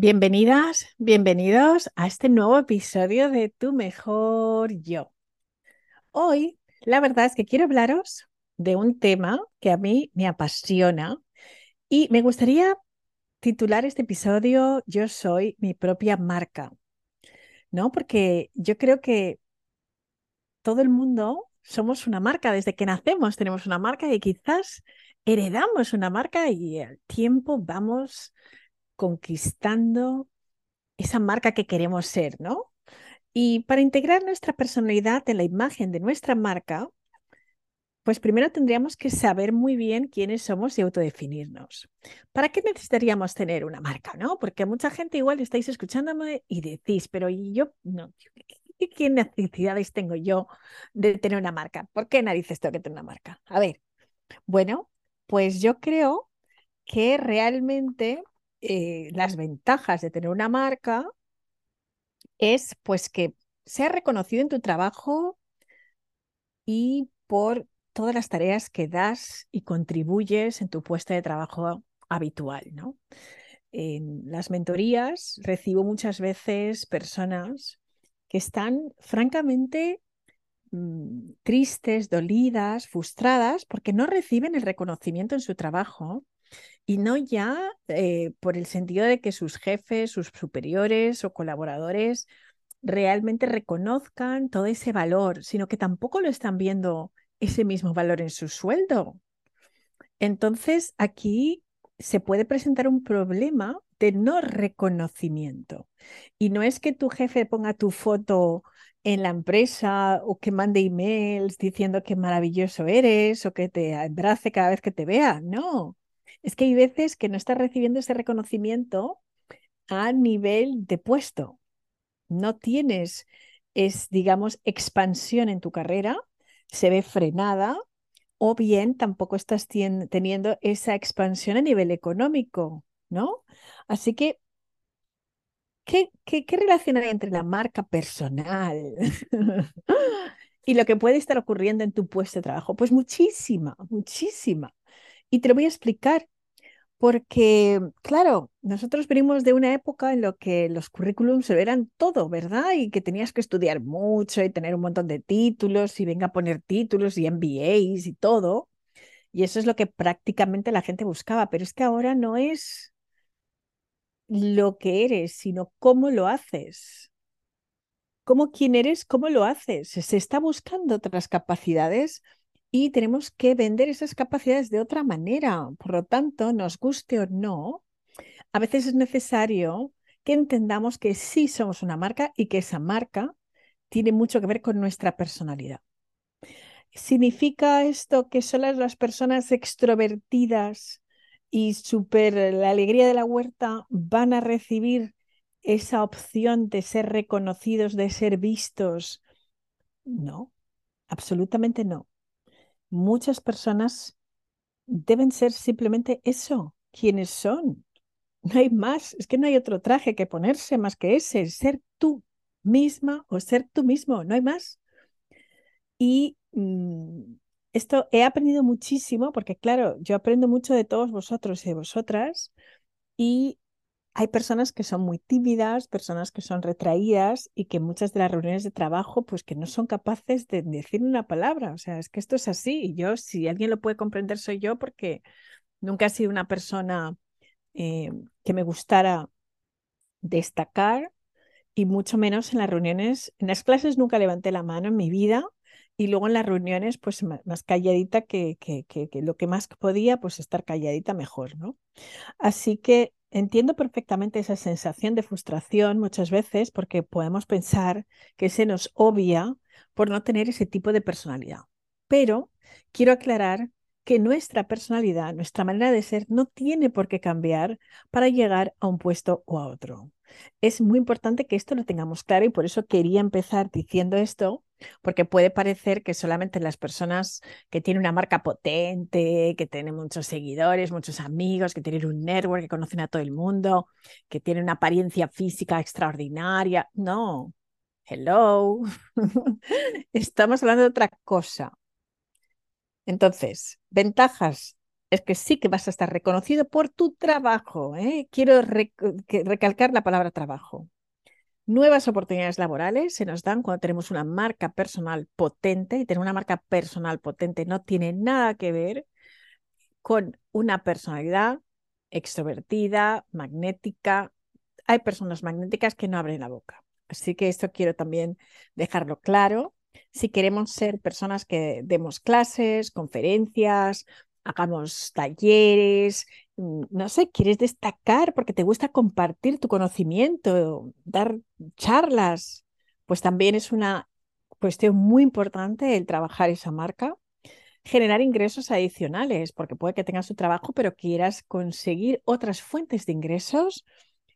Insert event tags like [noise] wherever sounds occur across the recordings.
Bienvenidas, bienvenidos a este nuevo episodio de Tu Mejor Yo. Hoy, la verdad es que quiero hablaros de un tema que a mí me apasiona y me gustaría titular este episodio Yo soy mi propia marca, ¿no? Porque yo creo que todo el mundo somos una marca, desde que nacemos tenemos una marca y quizás heredamos una marca y al tiempo vamos conquistando esa marca que queremos ser, ¿no? Y para integrar nuestra personalidad en la imagen de nuestra marca, pues primero tendríamos que saber muy bien quiénes somos y autodefinirnos. ¿Para qué necesitaríamos tener una marca, no? Porque mucha gente igual estáis escuchándome y decís, pero yo no, ¿qué necesidades tengo yo de tener una marca? ¿Por qué narices tengo que tener una marca? A ver, bueno, pues yo creo que realmente eh, las ventajas de tener una marca es pues que sea reconocido en tu trabajo y por todas las tareas que das y contribuyes en tu puesto de trabajo habitual, ¿no? En las mentorías recibo muchas veces personas que están francamente mm, tristes, dolidas, frustradas porque no reciben el reconocimiento en su trabajo y no ya eh, por el sentido de que sus jefes, sus superiores o colaboradores realmente reconozcan todo ese valor, sino que tampoco lo están viendo ese mismo valor en su sueldo. Entonces, aquí se puede presentar un problema de no reconocimiento. Y no es que tu jefe ponga tu foto en la empresa o que mande emails diciendo que maravilloso eres o que te abrace cada vez que te vea. No, es que hay veces que no estás recibiendo ese reconocimiento a nivel de puesto. No tienes, es, digamos, expansión en tu carrera, se ve frenada, o bien tampoco estás teniendo esa expansión a nivel económico, ¿no? Así que, ¿qué, qué, qué relación hay entre la marca personal [laughs] y lo que puede estar ocurriendo en tu puesto de trabajo? Pues muchísima, muchísima. Y te lo voy a explicar porque, claro, nosotros venimos de una época en la que los currículums eran todo, ¿verdad? Y que tenías que estudiar mucho y tener un montón de títulos y venga a poner títulos y MBAs y todo. Y eso es lo que prácticamente la gente buscaba. Pero es que ahora no es lo que eres, sino cómo lo haces. Cómo quién eres, cómo lo haces. Se está buscando otras capacidades y tenemos que vender esas capacidades de otra manera. Por lo tanto, nos guste o no, a veces es necesario que entendamos que sí somos una marca y que esa marca tiene mucho que ver con nuestra personalidad. ¿Significa esto que solo las personas extrovertidas y super la alegría de la huerta van a recibir esa opción de ser reconocidos, de ser vistos? No, absolutamente no muchas personas deben ser simplemente eso, quienes son. No hay más, es que no hay otro traje que ponerse más que ese, ser tú misma o ser tú mismo, no hay más. Y mm, esto he aprendido muchísimo porque, claro, yo aprendo mucho de todos vosotros y de vosotras y hay personas que son muy tímidas, personas que son retraídas y que muchas de las reuniones de trabajo, pues que no son capaces de decir una palabra. O sea, es que esto es así. Y yo, si alguien lo puede comprender, soy yo porque nunca he sido una persona eh, que me gustara destacar y mucho menos en las reuniones. En las clases nunca levanté la mano en mi vida y luego en las reuniones, pues más calladita que, que, que, que lo que más podía, pues estar calladita mejor, ¿no? Así que Entiendo perfectamente esa sensación de frustración muchas veces porque podemos pensar que se nos obvia por no tener ese tipo de personalidad. Pero quiero aclarar que nuestra personalidad, nuestra manera de ser, no tiene por qué cambiar para llegar a un puesto o a otro. Es muy importante que esto lo tengamos claro y por eso quería empezar diciendo esto, porque puede parecer que solamente las personas que tienen una marca potente, que tienen muchos seguidores, muchos amigos, que tienen un network, que conocen a todo el mundo, que tienen una apariencia física extraordinaria. No, hello, [laughs] estamos hablando de otra cosa. Entonces, ventajas es que sí que vas a estar reconocido por tu trabajo. ¿eh? Quiero recalcar la palabra trabajo. Nuevas oportunidades laborales se nos dan cuando tenemos una marca personal potente y tener una marca personal potente no tiene nada que ver con una personalidad extrovertida, magnética. Hay personas magnéticas que no abren la boca. Así que esto quiero también dejarlo claro. Si queremos ser personas que demos clases, conferencias, hagamos talleres, mm, no sé, quieres destacar porque te gusta compartir tu conocimiento, dar charlas, pues también es una cuestión muy importante el trabajar esa marca. Generar ingresos adicionales, porque puede que tengas tu trabajo, pero quieras conseguir otras fuentes de ingresos.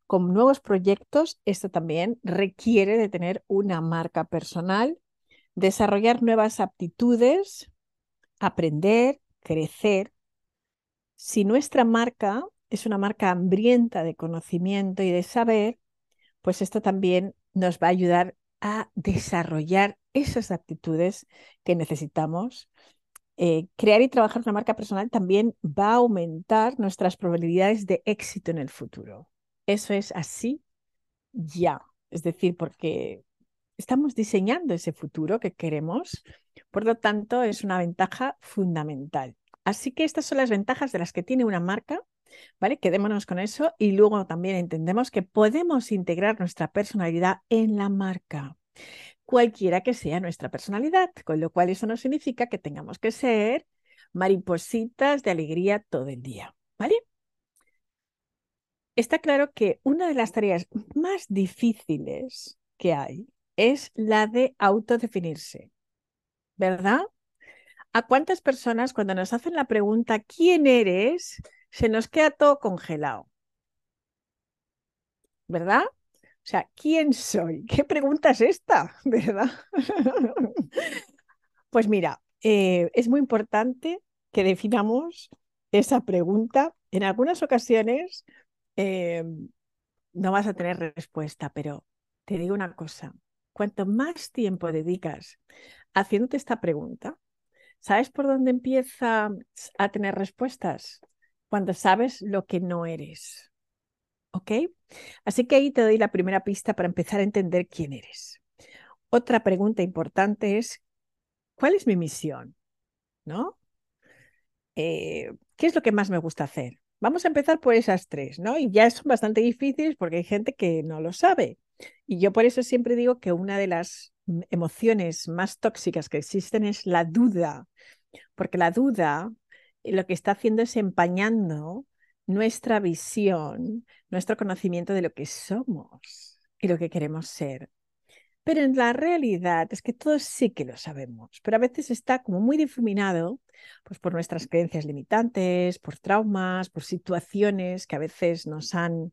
Con nuevos proyectos. Esto también requiere de tener una marca personal, desarrollar nuevas aptitudes, aprender, crecer. Si nuestra marca es una marca hambrienta de conocimiento y de saber, pues esto también nos va a ayudar a desarrollar esas aptitudes que necesitamos eh, crear y trabajar una marca personal también va a aumentar nuestras probabilidades de éxito en el futuro. Eso es así ya. Es decir, porque estamos diseñando ese futuro que queremos, por lo tanto es una ventaja fundamental. Así que estas son las ventajas de las que tiene una marca, ¿vale? Quedémonos con eso y luego también entendemos que podemos integrar nuestra personalidad en la marca cualquiera que sea nuestra personalidad, con lo cual eso no significa que tengamos que ser maripositas de alegría todo el día, ¿vale? Está claro que una de las tareas más difíciles que hay es la de autodefinirse, ¿verdad? ¿A cuántas personas cuando nos hacen la pregunta ¿quién eres? se nos queda todo congelado? ¿Verdad? O sea, ¿quién soy? [laughs] ¿Qué pregunta es esta? [laughs] ¿Verdad? [laughs] Pues mira, eh, es muy importante que definamos esa pregunta. En algunas ocasiones eh, no vas a tener respuesta, pero te digo una cosa, cuanto más tiempo dedicas haciéndote esta pregunta, ¿sabes por dónde empieza a tener respuestas? Cuando sabes lo que no eres. ¿Ok? Así que ahí te doy la primera pista para empezar a entender quién eres. Otra pregunta importante es, ¿cuál es mi misión? ¿No? Eh, ¿Qué es lo que más me gusta hacer? Vamos a empezar por esas tres, ¿no? Y ya son bastante difíciles porque hay gente que no lo sabe. Y yo por eso siempre digo que una de las emociones más tóxicas que existen es la duda, porque la duda eh, lo que está haciendo es empañando nuestra visión, nuestro conocimiento de lo que somos y lo que queremos ser. Pero en la realidad es que todos sí que lo sabemos, pero a veces está como muy difuminado pues por nuestras creencias limitantes, por traumas, por situaciones que a veces nos han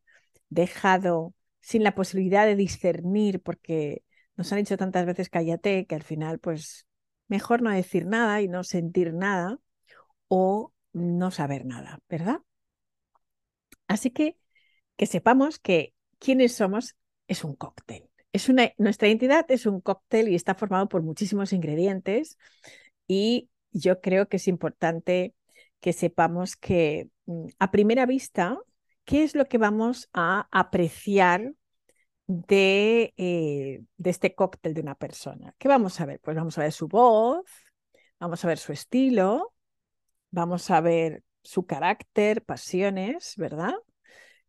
dejado sin la posibilidad de discernir porque nos han dicho tantas veces cállate que al final pues mejor no decir nada y no sentir nada o no saber nada, ¿verdad? Así que que sepamos que quienes somos es un cóctel. Es una, nuestra identidad es un cóctel y está formado por muchísimos ingredientes y yo creo que es importante que sepamos que mm, a primera vista, ¿qué es lo que vamos a apreciar de, eh, de este cóctel de una persona? ¿Qué vamos a ver? Pues vamos a ver su voz, vamos a ver su estilo, vamos a ver su carácter, pasiones, ¿verdad?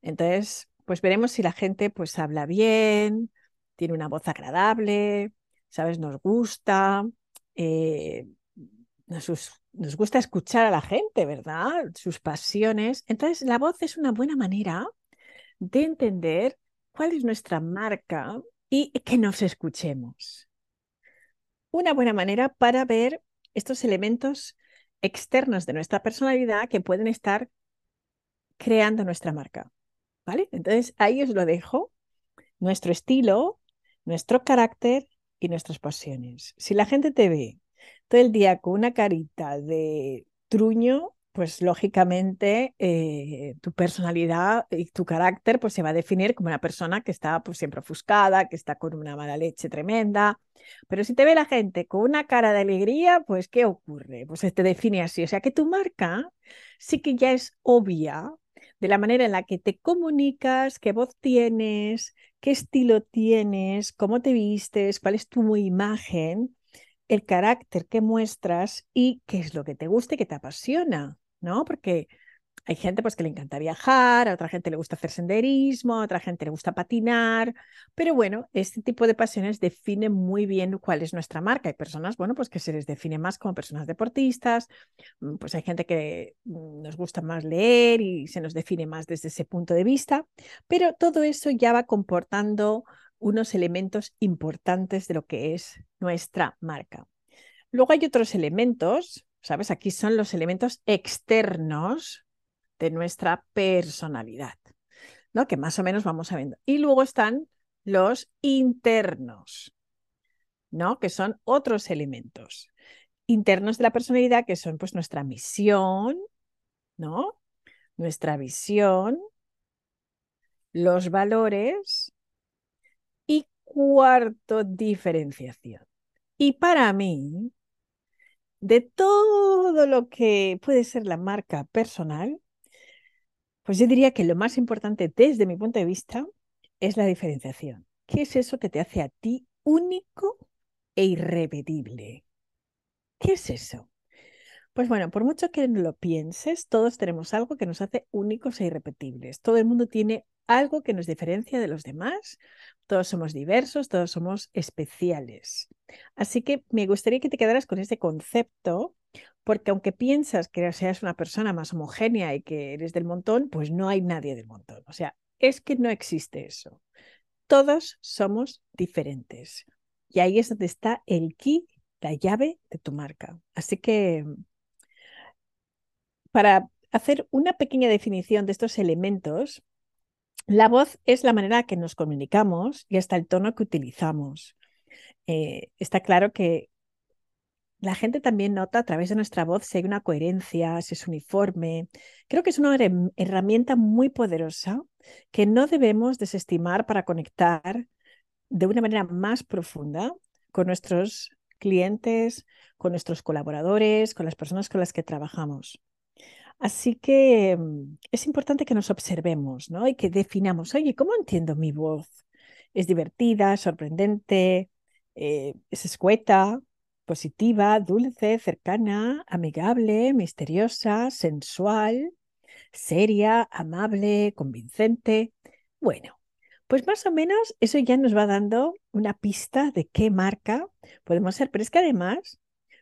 Entonces, pues veremos si la gente pues habla bien, tiene una voz agradable, ¿sabes? Nos gusta, eh, nos, gusta escuchar a la gente, ¿verdad? Sus pasiones. Entonces, la voz es una buena manera de entender cuál es nuestra marca y que nos escuchemos. Una buena manera para ver estos elementos externos de nuestra personalidad que pueden estar creando nuestra marca. ¿Vale? Entonces ahí os lo dejo, nuestro estilo, nuestro carácter y nuestras pasiones. Si la gente te ve todo el día con una carita de truño, pues lógicamente eh, tu personalidad y tu carácter pues se va a definir como una persona que está pues siempre ofuscada, que está con una mala leche tremenda. Pero si te ve la gente con una cara de alegría, pues ¿qué ocurre? Pues te define así. O sea que tu marca sí que ya es obvia de la manera en la que te comunicas, qué voz tienes, qué estilo tienes, cómo te vistes, cuál es tu imagen, el carácter que muestras y qué es lo que te gusta y que te apasiona, ¿no? Porque hay gente pues que le encanta viajar, a otra gente le gusta hacer senderismo, a otra gente le gusta patinar, pero bueno, este tipo de pasiones define muy bien cuál es nuestra marca. Hay personas, bueno, pues que se les define más como personas deportistas, mm, pues hay gente que mm, nos gusta más leer y se nos define más desde ese punto de vista, pero todo eso ya va comportando unos elementos importantes de lo que es nuestra marca. Luego hay otros elementos, ¿sabes? Aquí son los elementos externos de nuestra personalidad, ¿no? Que más o menos vamos ver. Y luego están los internos, ¿no? Que son otros elementos internos de la personalidad que son pues nuestra misión, ¿no? Nuestra visión, los valores cuarto, diferenciación. Y para mí, de todo lo que puede ser la marca personal, pues yo diría que lo más importante desde mi punto de vista es la diferenciación. ¿Qué es eso que te hace a ti único e irrepetible? ¿Qué es eso? Pues bueno, por mucho que lo pienses, todos tenemos algo que nos hace únicos e irrepetibles. Todo el mundo tiene algo que nos diferencia de los demás. Todos somos diversos, todos somos especiales. Así que me gustaría que te quedaras con este concepto porque aunque piensas que seas una persona más homogénea y que eres del montón, pues no hay nadie del montón. O sea, es que no existe eso. Todos somos diferentes. Y ahí es donde está el key, la llave de tu marca. Así que para hacer una pequeña definición de estos elementos, la voz es la manera que nos comunicamos y hasta el tono que utilizamos. Eh, está claro que la gente también nota a través de nuestra voz si hay una coherencia, si es uniforme. Creo que es una herramienta muy poderosa que no debemos desestimar para conectar de una manera más profunda con nuestros clientes, con nuestros colaboradores, con las personas con las que trabajamos. Así que mm, es importante que nos observemos ¿no? y que definamos, oye, ¿cómo entiendo mi voz? ¿Es divertida, sorprendente, eh, es escueta, positiva, dulce, cercana, amigable, misteriosa, sensual, seria, amable, convincente. Bueno, pues más o menos eso ya nos va dando una pista de qué marca podemos ser, pero es que además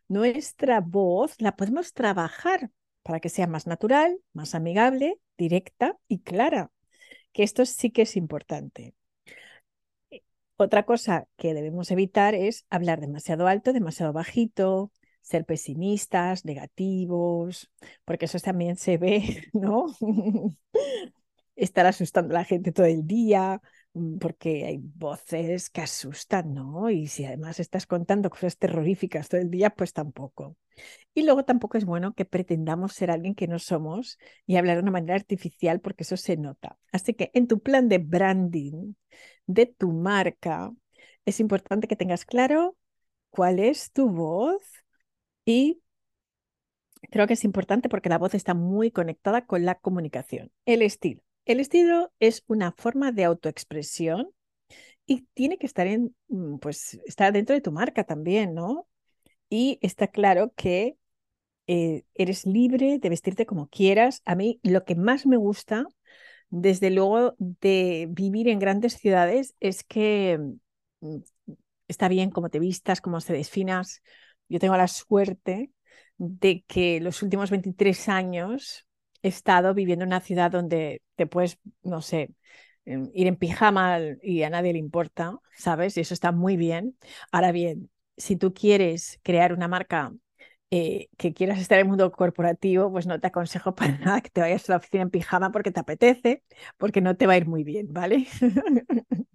nuestra voz la podemos trabajar para que sea más natural, más amigable, directa y clara, que esto sí que es importante. Otra cosa que debemos evitar es hablar demasiado alto, demasiado bajito, ser pesimistas, negativos, porque eso también se ve, [laughs] ¿no? [laughs] Estar asustando a la gente todo el día, porque hay voces que asustan, ¿no? Y si además estás contando cosas terroríficas todo el día, pues tampoco. Y luego tampoco es bueno que pretendamos ser alguien que no somos y hablar de una manera artificial porque eso se nota. Así que en tu plan de branding de tu marca, es importante que tengas claro cuál es tu voz y creo que es importante porque la voz está muy conectada con la comunicación. El estilo. El estilo es una forma de autoexpresión y tiene que estar en, mm, pues, dentro de tu marca también, ¿no? Y está claro que eh, eres libre de vestirte como quieras. A mí lo que más me gusta, desde luego, de vivir en grandes ciudades es que mm, está bien cómo te vistas, cómo te definas. Yo tengo la suerte de que los últimos 23 años estado viviendo en una ciudad donde te puedes, no sé, em, ir en pijama y a nadie le importa, ¿sabes? Y eso está muy bien. Ahora bien, si tú quieres crear una marca eh, que quieras estar en el mundo corporativo, pues no te aconsejo [laughs] para nada que te vayas a la oficina en pijama porque te apetece, porque no te va a ir muy bien, ¿vale? [laughs]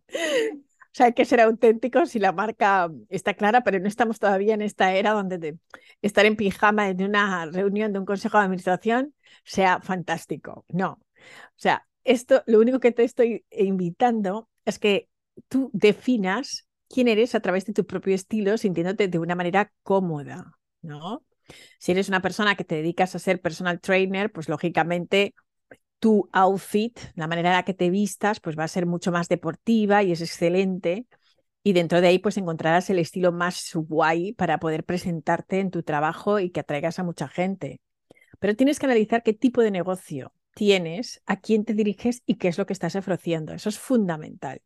sea, hay que ser auténticos si la marca está clara, pero no estamos todavía en esta era donde estar en pijama en una reunión de un consejo de administración sea fantástico. No. O sea, esto, lo único que te estoy invitando es que tú definas quién eres a través de tu propio estilo, sintiéndote de una manera cómoda, ¿no? Si eres una persona que te dedicas a ser personal trainer, pues lógicamente tu outfit, la manera en la que te vistas, pues va a ser mucho más deportiva y es excelente. Y dentro de ahí, pues encontrarás el estilo más guay para poder presentarte en tu trabajo y que atraigas a mucha gente. Pero tienes que analizar qué tipo de negocio tienes, a quién te diriges y qué es lo que estás ofreciendo. Eso es fundamental.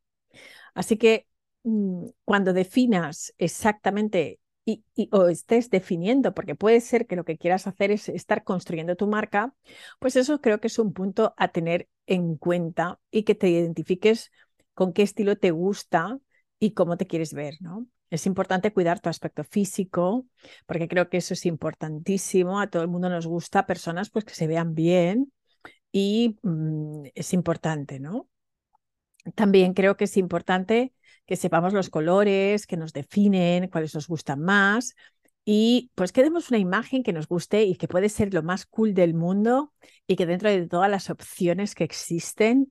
Así que mm, cuando definas exactamente y, o estés definiendo, porque puede ser que lo que quieras hacer es estar construyendo tu marca, pues eso creo que es un punto a tener en cuenta y que te identifiques con qué estilo te gusta y cómo te quieres ver, ¿no? Es importante cuidar tu aspecto físico, porque creo que eso es importantísimo. A todo el mundo nos gusta personas pues, que se vean bien y mm, es importante, ¿no? También creo que es importante que sepamos los colores, que nos definen, cuáles nos gustan más y pues que demos una imagen que nos guste y que puede ser lo más cool del mundo y que dentro de todas las opciones que existen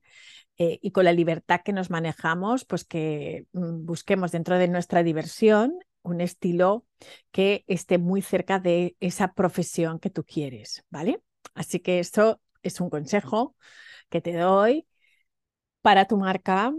eh, y con la libertad que nos manejamos, pues que mm, busquemos dentro de nuestra diversión un estilo que esté muy cerca de esa profesión que tú quieres, ¿vale? Así que esto es un consejo que te doy para tu marca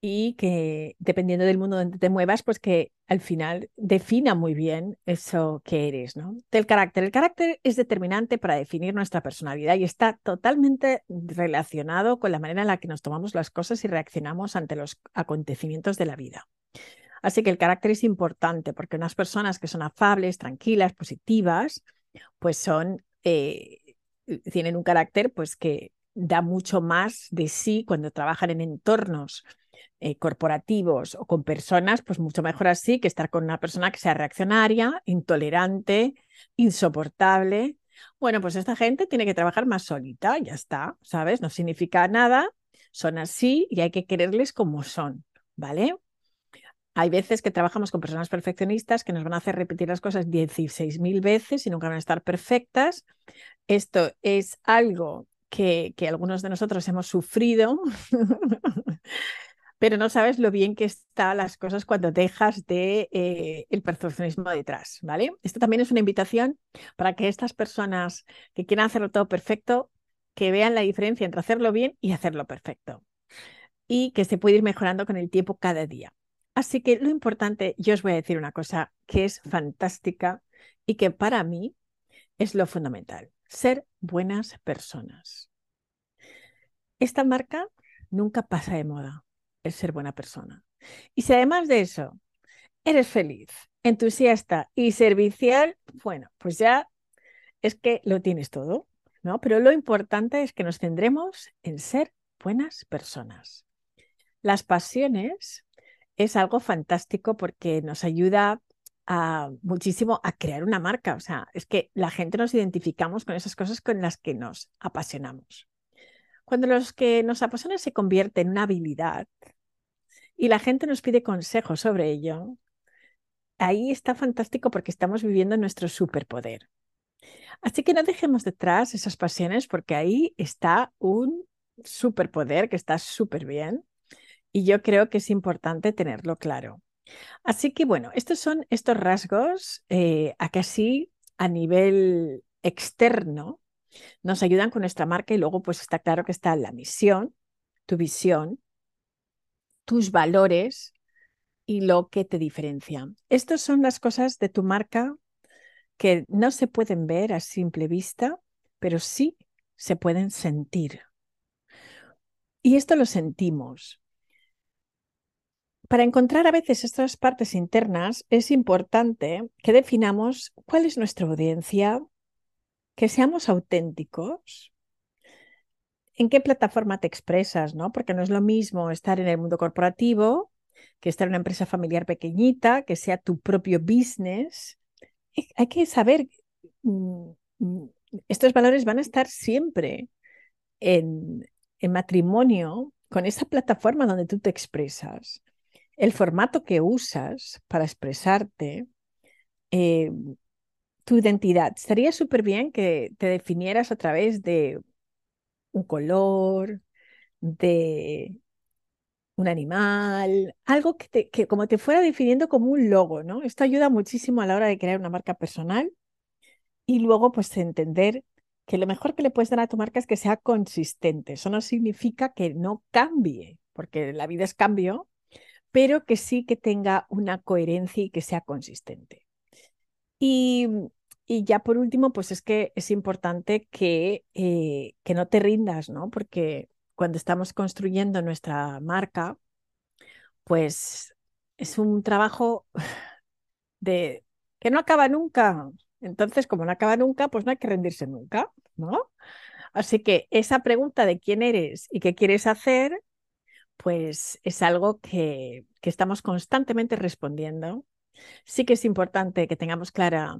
y que dependiendo del mundo donde te muevas, pues que al final defina muy bien eso que eres, ¿no? Del carácter. El carácter es determinante para definir nuestra personalidad y está totalmente relacionado con la manera en la que nos tomamos las cosas y reaccionamos ante los acontecimientos de la vida. Así que el carácter es importante porque unas personas que son afables, tranquilas, positivas, pues son, eh, tienen un carácter pues que da mucho más de sí cuando trabajan en entornos eh, corporativos o con personas, pues mucho mejor así que estar con una persona que sea reaccionaria, intolerante, insoportable. Bueno, pues esta gente tiene que trabajar más solita, ya está, ¿sabes? No significa nada, son así y hay que quererles como son, ¿vale? Hay veces que trabajamos con personas perfeccionistas que nos van a hacer repetir las cosas 16.000 veces y nunca van a estar perfectas. Esto es algo que, que algunos de nosotros hemos sufrido [laughs] pero no sabes lo bien que están las cosas cuando dejas de eh, el perfeccionismo detrás, ¿vale? Esto también es una invitación para que estas personas que quieran hacerlo todo perfecto, que vean la diferencia entre hacerlo bien y hacerlo perfecto. Y que se puede ir mejorando con el tiempo cada día. Así que lo importante, yo os voy a decir una cosa que es fantástica y que para mí es lo fundamental, ser buenas personas. Esta marca nunca pasa de moda el ser buena persona. Y si además de eso eres feliz, entusiasta y servicial, bueno, pues ya es que lo tienes todo, ¿no? Pero lo importante es que nos centremos en ser buenas personas. Las pasiones es algo fantástico porque nos ayuda a, muchísimo a crear una marca. O sea, es que la gente nos identificamos con esas cosas con las que nos apasionamos. Cuando los que nos apasionan se convierte en una habilidad y la gente nos pide consejos sobre ello, ahí está fantástico porque estamos viviendo nuestro superpoder. Así que no dejemos detrás esas pasiones porque ahí está un superpoder que está súper bien y yo creo que es importante tenerlo claro. Así que bueno, estos son estos rasgos eh, a que a nivel externo nos ayudan con nuestra marca y luego pues está claro que está la misión, tu visión, tus valores y lo que te diferencia. Estas son las cosas de tu marca que no se pueden ver a simple vista, pero sí se pueden sentir. Y esto lo sentimos. Para encontrar a veces estas partes internas es importante que definamos cuál es nuestra audiencia, que seamos auténticos, en qué plataforma te expresas, ¿no? Porque no es lo mismo estar en el mundo corporativo que estar en una empresa familiar pequeñita, que sea tu propio business. Hay que saber, mm, mm, estos valores van a estar siempre en, en matrimonio con esa plataforma donde tú te expresas. el formato que usas para expresarte, eh, tu identidad. Estaría súper bien que te definieras a través de un color, de un animal, algo que, te, que como te fuera definiendo como un logo, ¿no? Esto ayuda muchísimo a la hora de crear una marca personal y luego pues entender que lo mejor que le puedes dar a tu marca es que sea consistente. Eso no significa que no cambie, porque la vida es cambio, pero que sí que tenga una coherencia y que sea consistente. Y, ya por último, pues es que es importante que, eh, que no te rindas, ¿no? Porque cuando estamos construyendo nuestra marca, pues es un trabajo [laughs] de que no acaba nunca. Entonces, como no acaba nunca, pues no hay que rendirse nunca, ¿no? Así que esa pregunta de quién eres y qué quieres hacer, pues es algo que, que estamos constantemente respondiendo. Sí que es importante que tengamos clara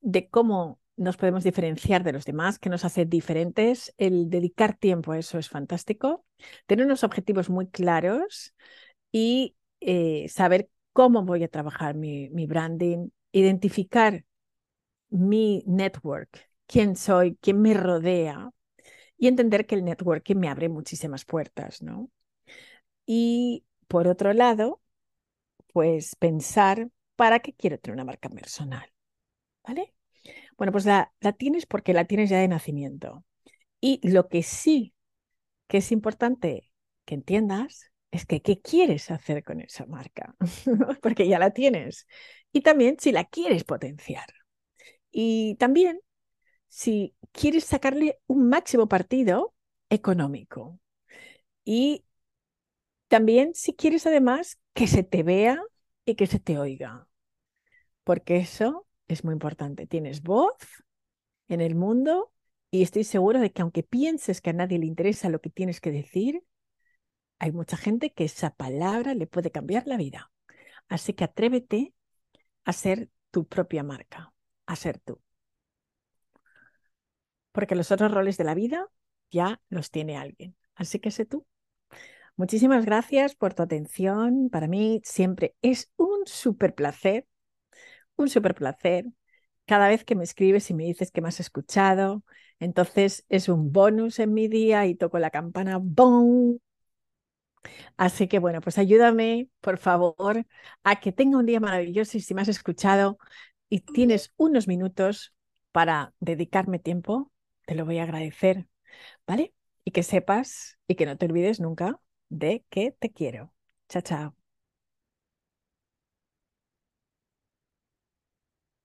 de cómo nos podemos diferenciar de los demás, que nos hace diferentes. El dedicar tiempo a eso es fantástico. Tener unos objetivos muy claros y eh, saber cómo voy a trabajar mi, branding, identificar mi network, quién soy, quién me rodea y entender que el networking me abre muchísimas puertas, ¿no? Y por otro lado, pues pensar para qué quiero tener una marca personal, ¿vale? Bueno, pues la, la tienes porque la tienes ya de nacimiento. Y lo que sí que es importante que entiendas es que qué quieres hacer con esa marca, [laughs] porque ya la tienes. Y también si la quieres potenciar. Y también si quieres sacarle un máximo partido económico. Y también si quieres además que se te vea y que se te oiga. Porque eso es muy importante. Tienes voz en el mundo y estoy seguro de que aunque pienses que a nadie le interesa lo que tienes que decir, hay mucha gente que esa palabra le puede cambiar la vida. Así que atrévete a ser tu propia marca, a ser tú. Porque los otros roles de la vida ya los tiene alguien. Así que sé tú. Muchísimas gracias por tu atención. Para mí siempre es un súper placer un súper placer. Cada vez que me escribes y me dices que me has escuchado, entonces es un bonus en mi día y toco la campana ¡bom! Así que bueno, pues ayúdame, por favor, a que tenga un día maravilloso y si me has escuchado y tienes unos minutos para dedicarme tiempo, te lo voy a agradecer, ¿vale? Y que sepas y que no te olvides nunca de que te quiero. Chao, chao.